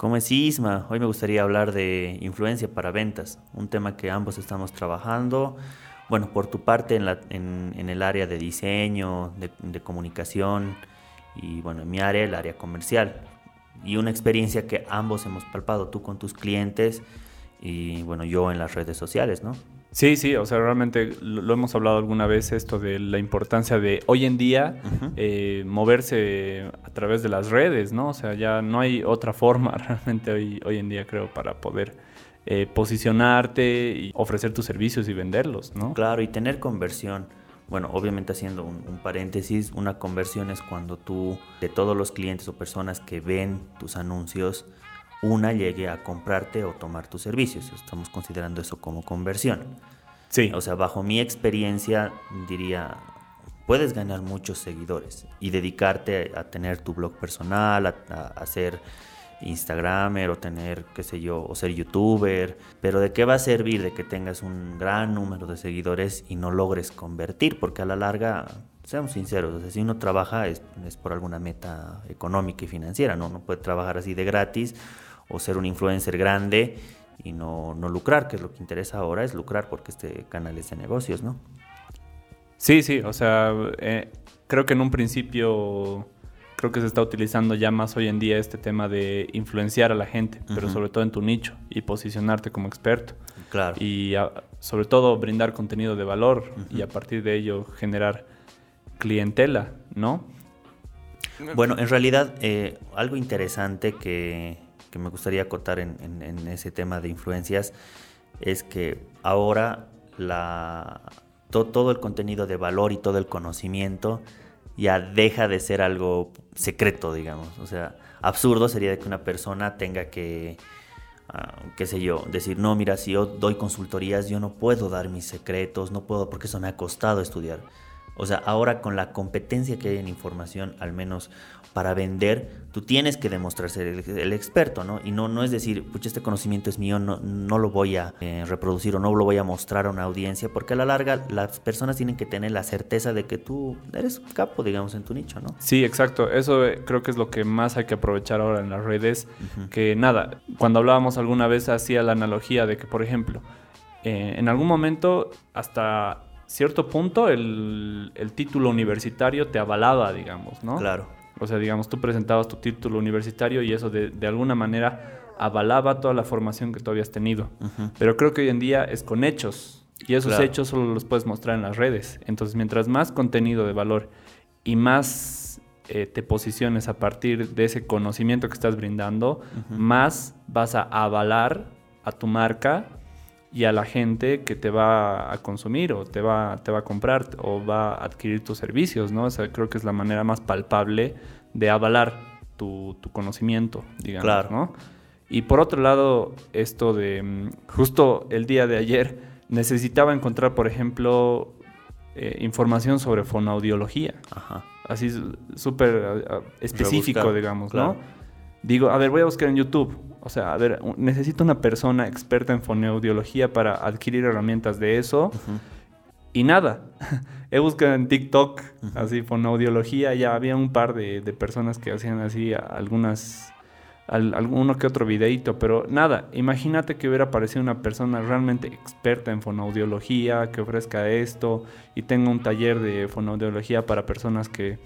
¿Cómo es Isma? Hoy me gustaría hablar de influencia para ventas, un tema que ambos estamos trabajando. Bueno, por tu parte en el área de diseño, de, de, comunicación y bueno, en mi área, el área comercial. Y una experiencia que ambos hemos palpado, tú con tus clientes y bueno, yo en las redes sociales, ¿no? Sí, sí, o sea, realmente lo, hemos hablado alguna vez esto de la importancia de hoy en día eh, moverse a través de las redes, ¿no? O sea, ya no hay otra forma realmente hoy, hoy en día, creo, para poder eh, posicionarte y ofrecer tus servicios y venderlos, ¿no? Claro, y tener conversión. Bueno, obviamente haciendo un, un, paréntesis, una conversión es cuando tú, de todos los clientes o personas que ven tus anuncios, una llegue a comprarte o tomar tus servicios. Estamos considerando eso como conversión. Sí. O sea, bajo mi experiencia, diría, puedes ganar muchos seguidores y dedicarte a tener tu blog personal, a, a, a ser Instagramer o tener, qué sé yo, o ser youtuber, pero ¿de qué va a servir de que tengas un gran número de seguidores y no logres convertir? Porque a la larga, seamos sinceros, o sea, si uno trabaja es, es, por alguna meta económica y financiera, ¿no? No puede trabajar así de gratis o ser un influencer grande y no, no lucrar, que es lo que interesa ahora, es lucrar porque este canal es de negocios, ¿no? Sí, sí, o sea, eh, creo que en un principio creo que se está utilizando ya más hoy en día este tema de influenciar a la gente, uh -huh. pero sobre todo en tu nicho y posicionarte como experto. Claro. Y a, sobre todo brindar contenido de valor uh -huh. y a partir de ello generar clientela, ¿no? Bueno, en realidad eh, algo interesante que, que, me gustaría acotar en, ese tema de influencias es que ahora todo el contenido de valor y todo el conocimiento ya deja de ser algo secreto, digamos. O sea, absurdo sería que una persona tenga que, uh, qué sé yo, decir, no, mira, si yo doy consultorías, yo no puedo dar mis secretos, no puedo porque eso me ha costado estudiar. O sea, ahora con la competencia que hay en información, al menos para vender, tú tienes que demostrar ser el, el experto, ¿no? Y no, no es decir, pucha, este conocimiento es mío, no, no lo voy a eh, reproducir o no lo voy a mostrar a una audiencia, porque a la larga las personas tienen que tener la certeza de que tú eres capo, digamos, en tu nicho, ¿no? Sí, exacto. Eso eh, creo que es lo que más hay que aprovechar ahora en las redes. Uh -huh. Que nada, cuando hablábamos alguna vez hacía la analogía de que, por ejemplo, eh, en algún momento hasta cierto punto el, el, título universitario te avalaba, digamos, ¿no? Claro. O sea, digamos, tú presentabas tu título universitario y eso de, de alguna manera avalaba toda la formación que tú habías tenido. Uh -huh. Pero creo que hoy en día es con hechos y esos claro. hechos solo los puedes mostrar en las redes. Entonces, mientras más contenido de valor y más eh, te posiciones a partir de ese conocimiento que estás brindando, uh -huh. más vas a avalar a tu marca y a la gente que te va a consumir o te va, te va a comprar o va a adquirir tus servicios, ¿no? O sea, creo que es la manera más palpable de avalar tu, tu conocimiento, digamos, claro. ¿no? Y por otro lado, esto de mm, justo el día de ayer necesitaba encontrar, por ejemplo, eh, información sobre fonoaudiología. Ajá. Así súper uh, específico, Rebuscar, digamos, claro. Digo, a ver, voy a buscar en YouTube o sea, a ver, necesito una persona experta en fonoaudiología para adquirir herramientas de eso. Uh -huh. Y nada, he buscado en TikTok, uh -huh. así, fonoaudiología, ya había un par de, de personas que hacían así algunas, al, alguno que otro videito, pero nada, imagínate que hubiera aparecido una persona realmente experta en fonoaudiología, que ofrezca esto y tenga un taller de fonoaudiología para personas que,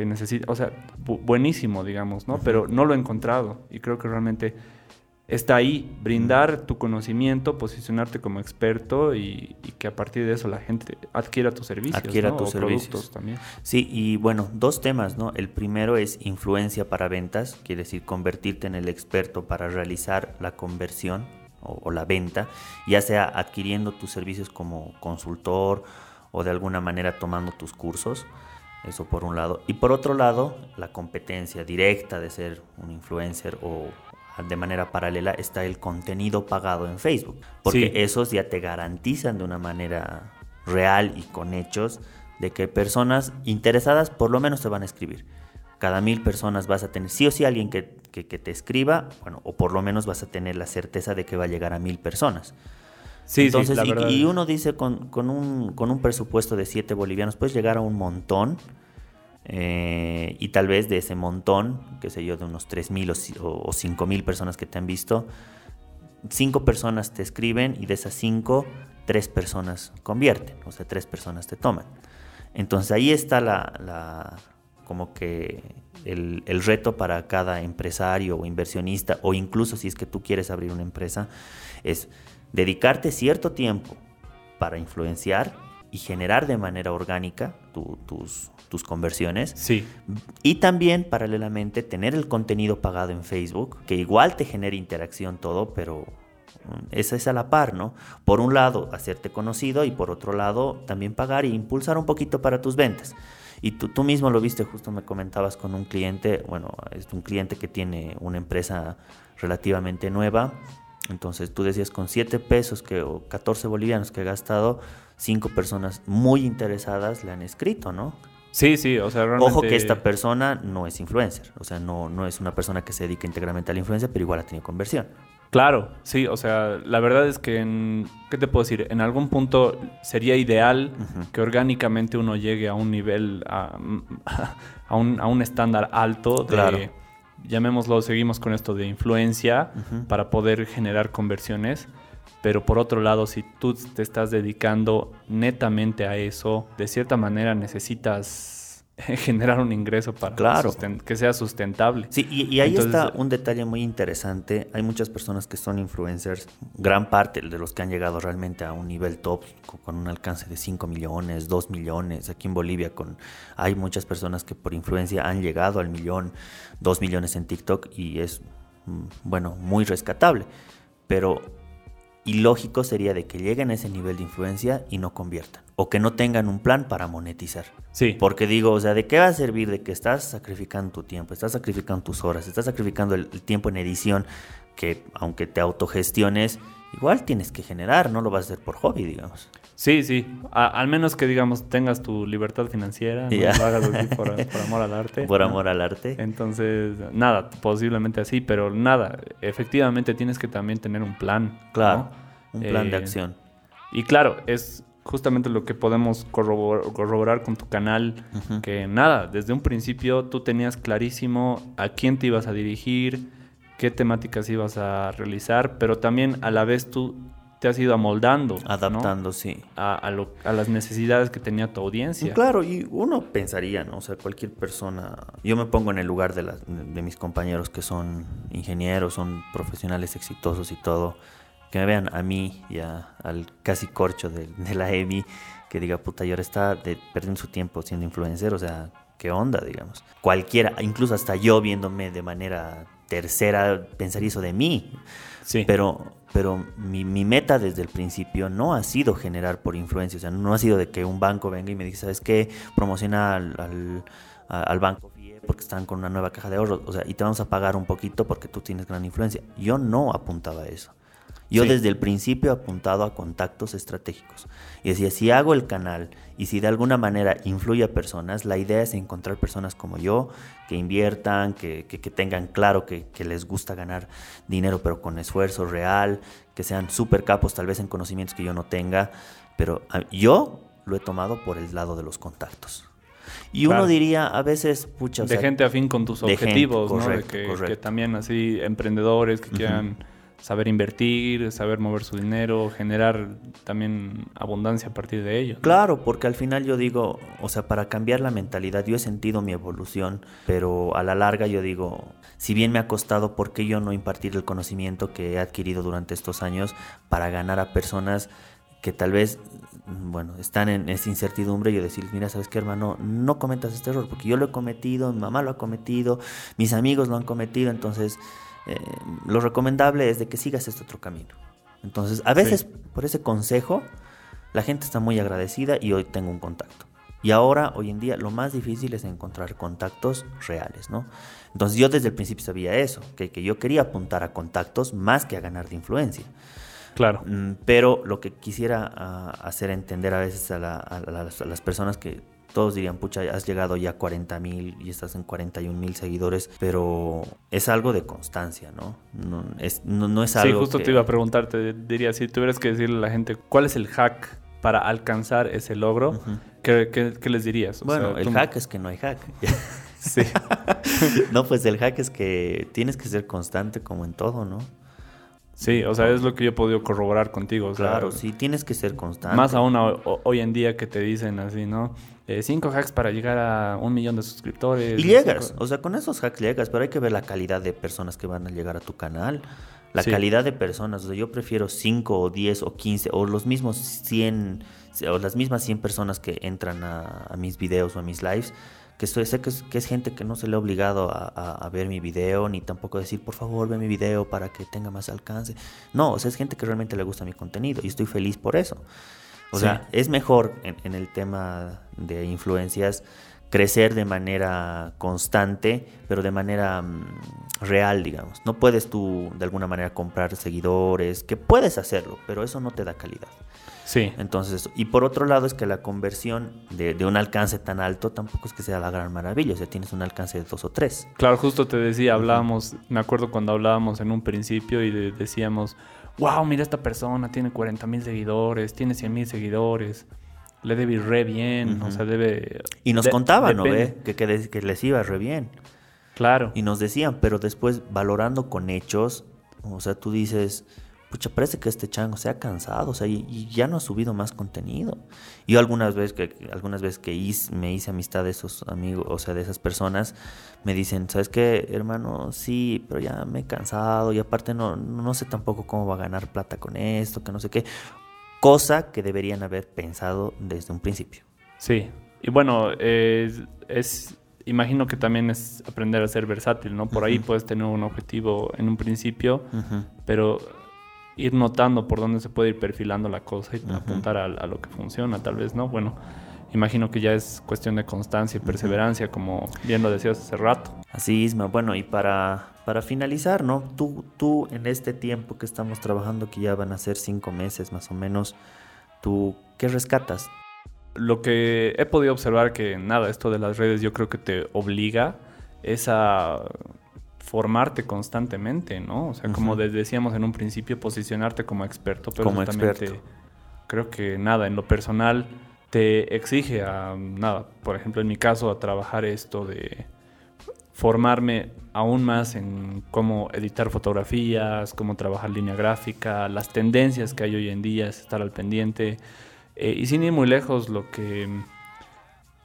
que necesitan, o sea, bu buenísimo, digamos, ¿no? Uh -huh. Pero no lo he encontrado y creo que realmente está ahí, brindar tu conocimiento, posicionarte como experto y, y, que a partir de eso la gente adquiera tus servicios. Adquiera ¿no? tus o servicios. productos también. Sí, y bueno, dos temas, ¿no? El primero es influencia para ventas, quiere decir convertirte en el experto para realizar la conversión o, o la venta, ya sea adquiriendo tus servicios como consultor o de alguna manera tomando tus cursos. Eso por un lado. Y por otro lado, la competencia directa de ser un influencer o de manera paralela está el contenido pagado en Facebook, porque sí. esos ya te garantizan de una manera real y con hechos de que personas interesadas por lo menos te van a escribir. Cada mil personas vas a tener sí o sí alguien que, que, que te escriba, bueno, o por lo menos vas a tener la certeza de que va a llegar a mil personas. Sí, Entonces, sí, y, y, uno dice con, con, un, con un presupuesto de 7 bolivianos, puedes llegar a un montón Eh, y tal vez de ese montón, qué sé yo, de unos 3.000 o, o 5.000 personas que te han visto, 5 personas te escriben y de esas 5, 3 personas convierten, o sea, 3 personas te toman. Entonces ahí está la, como que el, el, reto para cada empresario o inversionista, o incluso si es que tú quieres abrir una empresa, es dedicarte cierto tiempo para influenciar y generar de manera orgánica tus, tus conversiones. Sí. Y también, paralelamente, tener el contenido pagado en Facebook, que igual te genere interacción todo, pero mm, esa es a la par, ¿no? Por un lado, hacerte conocido y por otro lado, también pagar e impulsar un poquito para tus ventas. Y tú, tú mismo lo viste, justo me comentabas con un cliente, bueno, es un cliente que tiene una empresa relativamente nueva. Entonces tú decías con 7 pesos que, o 14 bolivianos que ha gastado, cinco personas muy interesadas le han escrito, ¿no? Sí, sí, o sea, realmente... Ojo que esta persona no es influencer, o sea, no, no es una persona que se dedica íntegramente a la influencia, pero igual ha tenido conversión. Claro, sí, o sea, la verdad es que, en, ¿qué te puedo decir? En algún punto sería ideal uh -huh. que orgánicamente uno llegue a un nivel, a, a, un, a un, estándar alto de, claro. Llamémoslo, seguimos con esto de influencia uh -huh. para poder generar conversiones. Pero por otro lado, si tú te estás dedicando netamente a eso, de cierta manera necesitas generar un ingreso para claro. que sea sustentable. Sí, y, y ahí Entonces, está un detalle muy interesante. Hay muchas personas que son influencers, gran parte de los que han llegado realmente a un nivel top, con un alcance de 5 millones, 2 millones. Aquí en Bolivia con, hay muchas personas que por influencia han llegado al millón, 2 millones en TikTok y es, mm, bueno, muy rescatable. Pero ilógico sería de que lleguen a ese nivel de influencia y no conviertan. O que no tengan un plan para monetizar. Sí. Porque digo, o sea, ¿de qué va a servir de que estás sacrificando tu tiempo, estás sacrificando tus horas, estás sacrificando el, el tiempo en edición, que aunque te autogestiones, igual tienes que generar, no lo vas a hacer por hobby, digamos. Sí, sí. A, al menos que, digamos, tengas tu libertad financiera, no lo hagas así por, por amor al arte. Por ¿no? amor al arte. Entonces, nada, posiblemente así, pero nada, efectivamente tienes que también tener un plan. Claro, ¿no? un plan Eh, de acción. Y claro, es justamente lo que podemos corrobor- corroborar con tu canal, que nada, desde un principio tú tenías clarísimo a quién te ibas a dirigir, qué temáticas ibas a realizar, pero también a la vez tú te has ido amoldando, ¿no? Adaptando, sí. a, a lo- a las necesidades que tenía tu audiencia. Claro, y uno pensaría, ¿no? O sea, cualquier persona. Yo me pongo en el lugar de, las- de mis compañeros que son ingenieros, son profesionales exitosos y todo. Que me vean a mí y a- al casi corcho de, de la EMI, que diga, puta, y ahora está de, perdiendo su tiempo siendo influencer, o sea, ¿qué onda, digamos? Cualquiera, incluso hasta yo viéndome de manera tercera, pensaría eso de mí. Sí. Pero, pero mi, mi meta desde el principio no ha sido generar por influencia, o sea, no ha sido de que un banco venga y me diga, ¿sabes qué? Promociona al, al, al banco porque están con una nueva caja de ahorros, o sea, y te vamos a pagar un poquito porque tú tienes gran influencia. Yo no apuntaba a eso. Yo Sí. desde el principio he apuntado a contactos estratégicos. Y decía, si hago el canal y si de alguna manera influye a personas, la idea es encontrar personas como yo que inviertan, que, que- que tengan claro que, que les gusta ganar dinero, pero con esfuerzo real, que sean súper capos tal vez en conocimientos que yo no tenga. Pero ah, yo lo he tomado por el lado de los contactos. Y Claro. uno diría, a veces, pucha, o de sea, gente afín con tus gente, objetivos, ¿no? De correcto, que, correcto. que también así emprendedores que quieran saber invertir, saber mover su dinero, generar también abundancia a partir de ello. Claro, porque al final yo digo, o sea, para cambiar la mentalidad, yo he sentido mi evolución, pero a la larga yo digo, si bien me ha costado, ¿por qué yo no impartir el conocimiento que he adquirido durante estos años para ganar a personas que tal vez, mm, bueno, están en esa incertidumbre y yo decirles, mira, ¿sabes qué, hermano? No cometas este error, porque yo lo he cometido, mi mamá lo ha cometido, mis amigos lo han cometido, entonces eh, lo recomendable es de que sigas este otro camino. Entonces, a veces, por ese consejo, la gente está muy agradecida y hoy tengo un contacto. Y ahora, hoy en día, lo más difícil es encontrar contactos reales, ¿no? Entonces yo desde el principio sabía eso, que, que yo quería apuntar a contactos más que a ganar de influencia. Claro. Mm, Pero lo que quisiera ah, hacer entender a veces a, la- a las, a las personas que todos dirían, pucha, has llegado ya a 40 mil y estás en 41 mil seguidores, pero es algo de constancia, ¿no? No es, no, no es Sí, algo justo que- te iba a preguntarte, diría, si tuvieras que decirle a la gente, ¿cuál es el hack para alcanzar ese logro, ¿qué, qué, les dirías? bueno, el hack es que no hay hack. sí. no, pues el hack es que tienes que ser constante como en todo, ¿no? Sí, o sea, es lo que yo he podido corroborar contigo. claro, sí, tienes que ser constante. Más aún hoy en día que te dicen así, ¿no? Eh, cinco hacks para llegar a un millón de suscriptores. Y llegas, o sea, con esos hacks llegas, pero hay que ver la calidad de personas que van a llegar a tu canal. La calidad de personas, o sea, yo prefiero 5 o 10 o 15 o los mismos 100 o las mismas 100 personas que entran a, a mis videos o a mis lives que sé que es, gente que no se le ha obligado a, ver mi video, ni tampoco decir, por favor, ve mi video para que tenga más alcance. No, o sea, es gente que realmente le gusta mi contenido y estoy feliz por eso. O sea, es mejor en, el tema de influencias crecer de manera constante, pero de manera mm, real, digamos. No puedes tú de alguna manera comprar seguidores, que puedes hacerlo, pero eso no te da calidad. Sí. Entonces, y por otro lado es que la conversión de, un alcance tan alto tampoco es que sea la gran maravilla, o sea, tienes un alcance de dos o tres. Claro, justo te decía, hablábamos, me acuerdo cuando hablábamos en un principio y decíamos, wow, mira esta persona, tiene 40 mil seguidores, tiene 100 mil seguidores, le debe ir re bien, o sea, debe... Y nos contaban, ¿no? Que, que, que les iba re bien. Claro. Y nos decían, pero después valorando con hechos, o sea, tú dices pucha, parece que este chango se ha cansado, o sea, y, ya no ha subido más contenido. Yo algunas veces que, algunas veces que me hice amistad de esos amigos, o sea, de esas personas, me dicen, ¿sabes qué, hermano? Sí, pero ya me he cansado y aparte no, no sé tampoco cómo va a ganar plata con esto, que no sé qué. Cosa que deberían haber pensado desde un principio. Sí, y bueno, es, imagino que también es aprender a ser versátil, ¿no? Por ahí puedes tener un objetivo en un principio, pero ir notando por dónde se puede ir perfilando la cosa y apuntar a, lo que funciona, tal vez, ¿no? Bueno, imagino que ya es cuestión de constancia y perseverancia, como bien lo decías hace rato. Así es, bueno, y para, para finalizar, ¿no? Tú, tú en este tiempo que estamos trabajando, que ya van a ser cinco meses más o menos, ¿tú qué rescatas? Lo que he podido observar que nada, esto de las redes yo creo que te obliga es a formarte constantemente, ¿no? O sea, como decíamos en un principio, posicionarte como experto, pero como creo que nada, en lo personal te exige a nada, por ejemplo, en mi caso, a trabajar esto de formarme aún más en cómo editar fotografías, cómo trabajar línea gráfica, las tendencias que hay hoy en día, es estar al pendiente. Eh, y sin ir muy lejos, lo que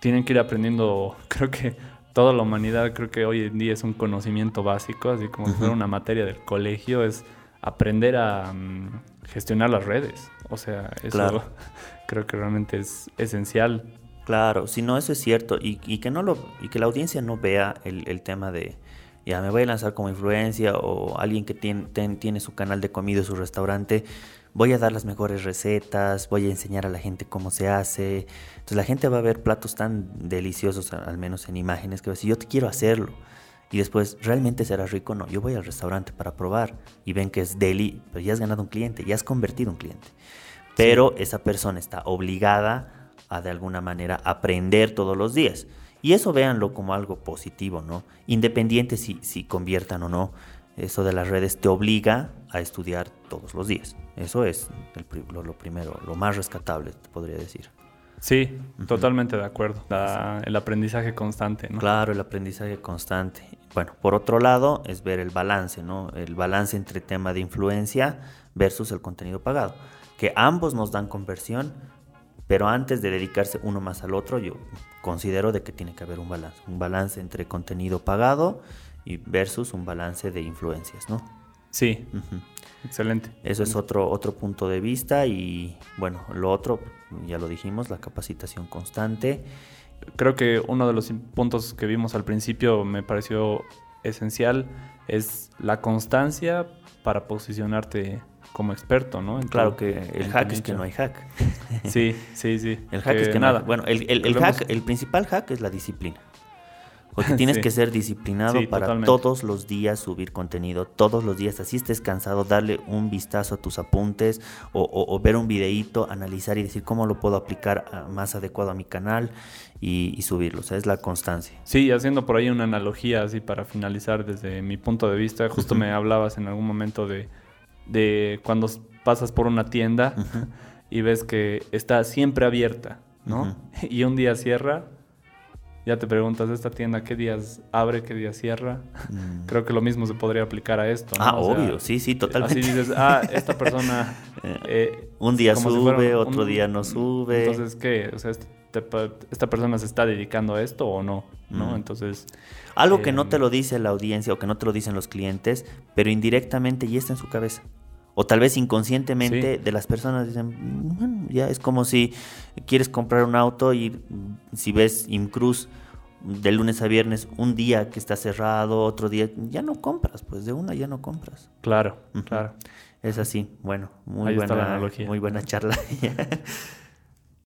tienen que ir aprendiendo, creo que toda la humanidad creo que hoy en día es un conocimiento básico, así como si fuera una materia del colegio, es aprender a mm, gestionar las redes. O sea, eso creo que realmente es esencial. Claro, si no, eso es cierto. Y, que no lo, y que la audiencia no vea el, tema de ya me voy a lanzar como influencia o alguien que tiene, tiene su canal de comida, su restaurante, voy a dar las mejores recetas, voy a enseñar a la gente cómo se hace. Entonces la gente va a ver platos tan deliciosos, al menos en imágenes, que va a decir, yo te quiero hacerlo. Y después, ¿realmente será rico? No, yo voy al restaurante para probar y ven que es deli, pero ya has ganado un cliente, ya has convertido un cliente. Pero esa persona está obligada a de alguna manera aprender todos los días. Y eso véanlo como algo positivo, ¿no? Independiente si, si conviertan o no eso de las redes te obliga a estudiar todos los días. Eso es lo, primero, lo más rescatable, te podría decir. Sí, totalmente de acuerdo. el aprendizaje constante, ¿no? Claro, el aprendizaje constante. Bueno, por otro lado, es ver el balance, ¿no? El balance entre tema de influencia versus el contenido pagado. Que ambos nos dan conversión, pero antes de dedicarse uno más al otro, yo considero de que tiene que haber un balance. Un balance entre contenido pagado y versus un balance de influencias, ¿no? Sí, excelente. Eso es otro, otro punto de vista y bueno, lo otro, ya lo dijimos, la capacitación constante. Creo que uno de los puntos que vimos al principio me pareció esencial es la constancia para posicionarte como experto, ¿no? claro que el hack es que no hay hack. Sí, sí, sí. El hack es que nada. bueno, el, el hack, el principal hack es la disciplina. Porque tienes que ser disciplinado para todos los días subir contenido, todos los días, así estés cansado, darle un vistazo a tus apuntes o, ver un videíto, analizar y decir cómo lo puedo aplicar ah, más adecuado a mi canal y, subirlo. O sea, es la constancia. Sí, haciendo por ahí una analogía así para finalizar desde mi punto de vista, justo me hablabas en algún momento de, de cuando pasas por una tienda y ves que está siempre abierta, ¿no? Y un día cierra, ya te preguntas, ¿esta tienda qué días abre, qué días cierra? Mm. Creo que lo mismo se podría aplicar a esto. ¿no? Ah, obvio, sí, sí, totalmente. Así dices, ah, esta persona... Eh, un día sube, otro día no sube. Entonces, ¿qué? O sea, este, esta persona se está dedicando a esto o no, ¿no? Entonces... Algo que no te em, lo dice la audiencia o que no te lo dicen los clientes, pero indirectamente ya está en su cabeza. O tal vez inconscientemente de las personas dicen, bueno, ya es como si quieres comprar un auto y si ves Imcruz de lunes a viernes, un día que está cerrado, otro día, ya no compras, pues de una ya no compras. Claro, claro. Es así, bueno, muy buena, muy buena charla.